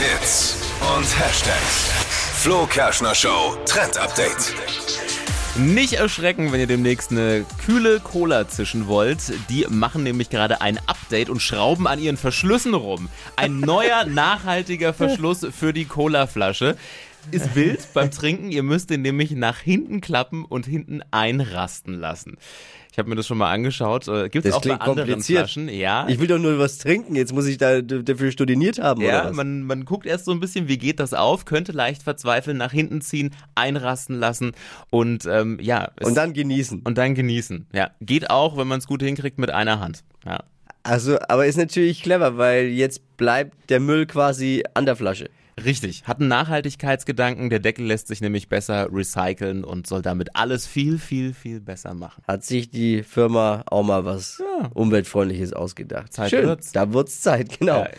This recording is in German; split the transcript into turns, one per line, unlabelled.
Hits und Hashtags. Flo Kerschner Show Trend Update.
Nicht erschrecken, wenn ihr demnächst eine kühle Cola zischen wollt. Die machen nämlich gerade ein Update und schrauben an ihren Verschlüssen rum. Ein neuer, nachhaltiger Verschluss für die Cola-Flasche. Ist wild beim Trinken. Ihr müsst den nämlich nach hinten klappen und hinten einrasten lassen. Ich habe mir das schon mal angeschaut. Gibt es auch bei anderen Flaschen?
Ja. Ich will doch nur was trinken. Jetzt muss ich da dafür studiert haben.
Ja,
oder was?
Man, man guckt erst so ein bisschen, wie geht das auf, könnte leicht verzweifeln, nach hinten ziehen, einrasten lassen und ähm, ja.
Und dann genießen.
Und dann genießen. Ja. Geht auch, wenn man es gut hinkriegt, mit einer Hand. Ja.
Also, aber ist natürlich clever, weil jetzt bleibt der Müll quasi an der Flasche.
Richtig, hat einen Nachhaltigkeitsgedanken. Der Deckel lässt sich nämlich besser recyceln und soll damit alles viel, viel, viel besser machen.
Hat sich die Firma auch mal was ja. Umweltfreundliches ausgedacht.
Zeit Schön, wird's.
da wird's Zeit, genau. Ja.